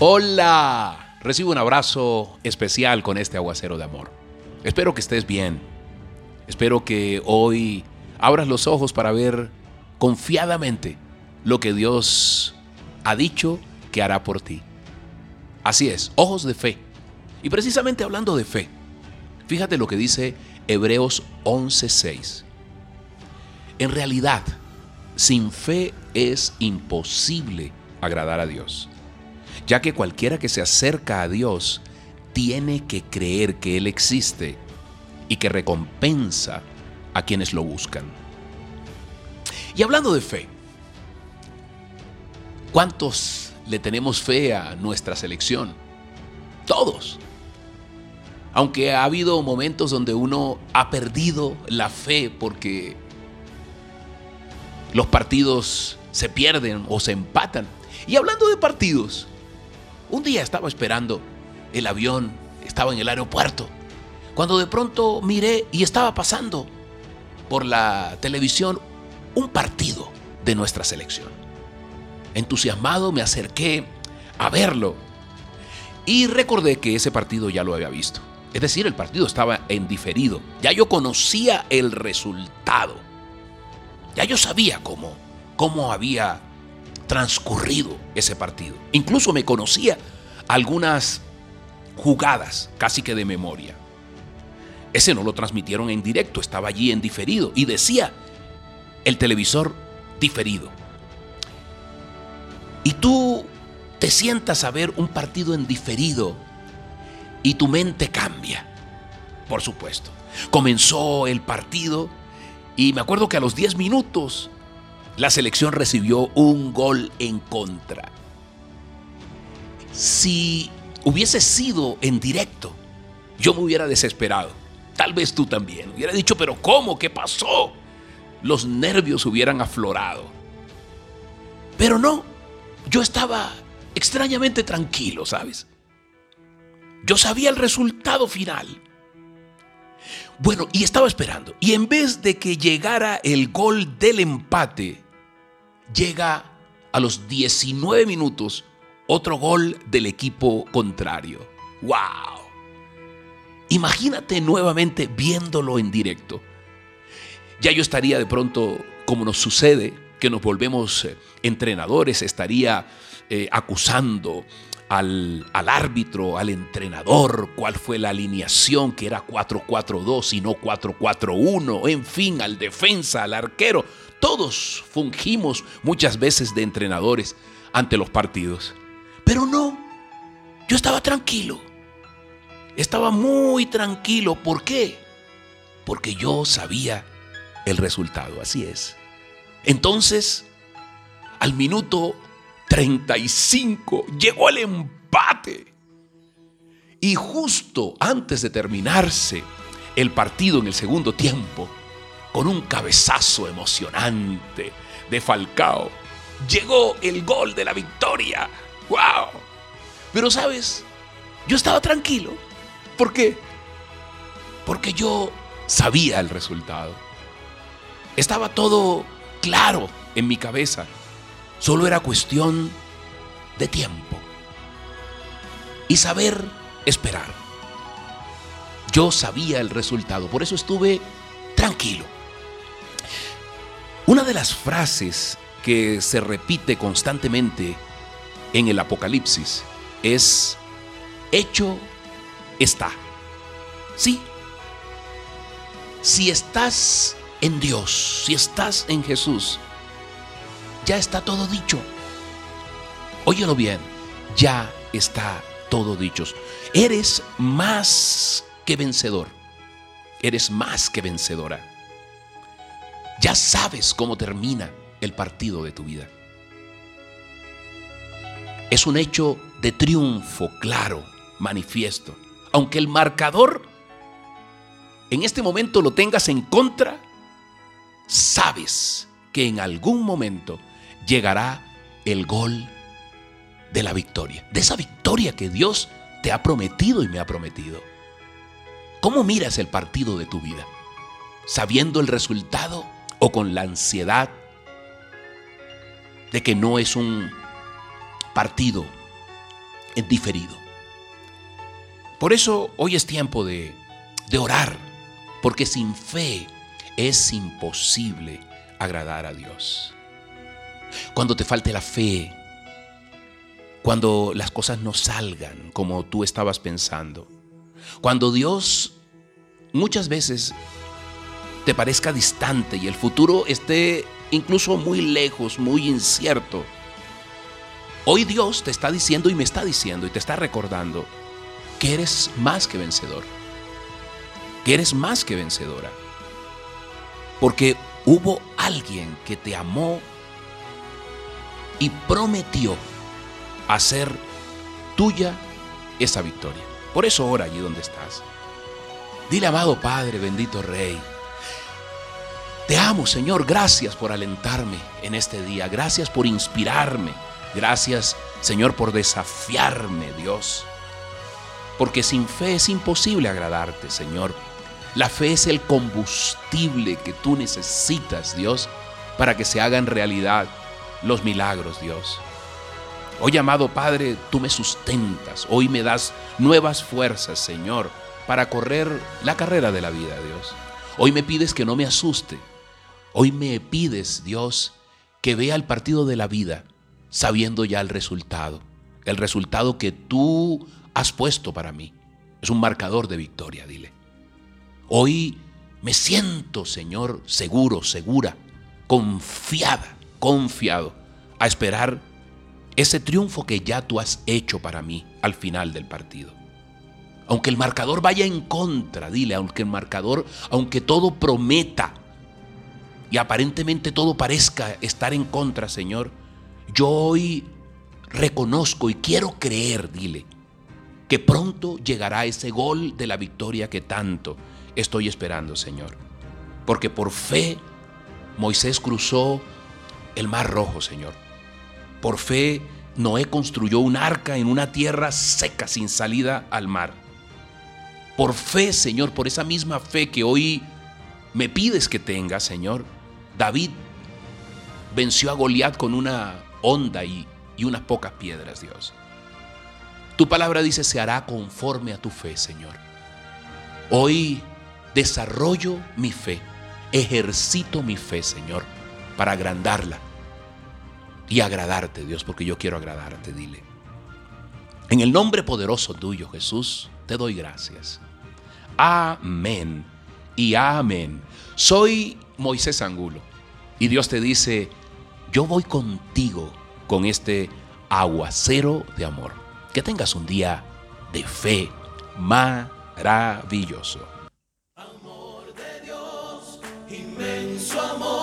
Hola, recibo un abrazo especial con este aguacero de amor. Espero que estés bien. Espero que hoy abras los ojos para ver confiadamente lo que Dios ha dicho que hará por ti. Así es, ojos de fe. Y precisamente hablando de fe, fíjate lo que dice Hebreos 11:6. En realidad, sin fe es imposible agradar a Dios ya que cualquiera que se acerca a Dios tiene que creer que Él existe y que recompensa a quienes lo buscan. Y hablando de fe, ¿cuántos le tenemos fe a nuestra selección? Todos. Aunque ha habido momentos donde uno ha perdido la fe porque los partidos se pierden o se empatan. Y hablando de partidos, un día estaba esperando el avión, estaba en el aeropuerto, cuando de pronto miré y estaba pasando por la televisión un partido de nuestra selección. Entusiasmado me acerqué a verlo y recordé que ese partido ya lo había visto. Es decir, el partido estaba en diferido. Ya yo conocía el resultado. Ya yo sabía cómo, cómo había transcurrido ese partido. Incluso me conocía algunas jugadas casi que de memoria. Ese no lo transmitieron en directo, estaba allí en diferido y decía el televisor diferido. Y tú te sientas a ver un partido en diferido y tu mente cambia, por supuesto. Comenzó el partido y me acuerdo que a los 10 minutos la selección recibió un gol en contra. Si hubiese sido en directo, yo me hubiera desesperado. Tal vez tú también. Hubiera dicho, pero ¿cómo? ¿Qué pasó? Los nervios hubieran aflorado. Pero no, yo estaba extrañamente tranquilo, ¿sabes? Yo sabía el resultado final. Bueno, y estaba esperando. Y en vez de que llegara el gol del empate, llega a los 19 minutos otro gol del equipo contrario. ¡Wow! Imagínate nuevamente viéndolo en directo. Ya yo estaría de pronto, como nos sucede, que nos volvemos eh, entrenadores, estaría eh, acusando al, al, árbitro, al entrenador, cuál fue la alineación, que era 4-4-2 y no 4-4-1, en fin, al defensa, al arquero. Todos fungimos muchas veces de entrenadores ante los partidos. Pero no, yo estaba tranquilo. Estaba muy tranquilo. ¿Por qué? Porque yo sabía el resultado. Así es. Entonces, al minuto 35 llegó el empate. Y justo antes de terminarse el partido en el segundo tiempo, con un cabezazo emocionante de Falcao, llegó el gol de la victoria. ¡Wow! Pero sabes, yo estaba tranquilo. ¿Por qué? Porque yo sabía el resultado. Estaba todo claro en mi cabeza. Solo era cuestión de tiempo. Y saber esperar. Yo sabía el resultado, por eso estuve tranquilo. Una de las frases que se repite constantemente en el Apocalipsis es, hecho está. Sí. Si estás en Dios, si estás en Jesús, ya está todo dicho. Óyelo bien, ya está todo dicho. Eres más que vencedor. Eres más que vencedora ya sabes cómo termina el partido de tu vida. Es un hecho de triunfo claro, manifiesto. Aunque el marcador en este momento lo tengas en contra, sabes que en algún momento llegará el gol de la victoria, de esa victoria que Dios te ha prometido y me ha prometido. ¿Cómo miras el partido de tu vida? ¿Sabiendo el resultado? o con la ansiedad de que no es un partido diferido. Por eso hoy es tiempo de, de orar, porque sin fe es imposible agradar a Dios. Cuando te falte la fe, cuando las cosas no salgan como tú estabas pensando, cuando Dios muchas veces te parezca distante y el futuro esté incluso muy lejos, muy incierto. Hoy Dios te está diciendo y me está diciendo y te está recordando que eres más que vencedor. Que eres más que vencedora. Porque hubo alguien que te amó y prometió hacer tuya esa victoria. Por eso ora allí donde estás. Dile, amado Padre, bendito Rey, te amo, Señor. Gracias por alentarme en este día. Gracias por inspirarme. Gracias, Señor, por desafiarme, Dios. Porque sin fe es imposible agradarte, Señor. La fe es el combustible que tú necesitas, Dios, para que se hagan realidad los milagros, Dios. Hoy, amado Padre, tú me sustentas. Hoy me das nuevas fuerzas, Señor, para correr la carrera de la vida, Dios. Hoy me pides que no me asuste, Hoy me pides, Dios, que vea el partido de la vida sabiendo ya el resultado, el resultado que tú has puesto para mí. Es un marcador de victoria, dile. Hoy me siento, Señor, seguro, segura, confiada, confiado, a esperar ese triunfo que ya tú has hecho para mí al final del partido. Aunque el marcador vaya en contra, dile, aunque el marcador, aunque todo prometa y aparentemente todo parezca estar en contra, Señor, yo hoy reconozco y quiero creer, dile, que pronto llegará ese gol de la victoria que tanto estoy esperando, Señor. Porque por fe Moisés cruzó el mar rojo, Señor. Por fe Noé construyó un arca en una tierra seca sin salida al mar. Por fe, Señor, por esa misma fe que hoy me pides que tenga, Señor, David venció a Goliat con una onda y, y unas pocas piedras, Dios. Tu palabra dice, se hará conforme a tu fe, Señor. Hoy desarrollo mi fe, ejercito mi fe, Señor, para agrandarla y agradarte, Dios, porque yo quiero agradarte, dile. En el nombre poderoso tuyo, Jesús, te doy gracias. Amén y amén. Soy Moisés Angulo. Y Dios te dice, yo voy contigo con este aguacero de amor. Que tengas un día de fe maravilloso. Amor de Dios, inmenso amor.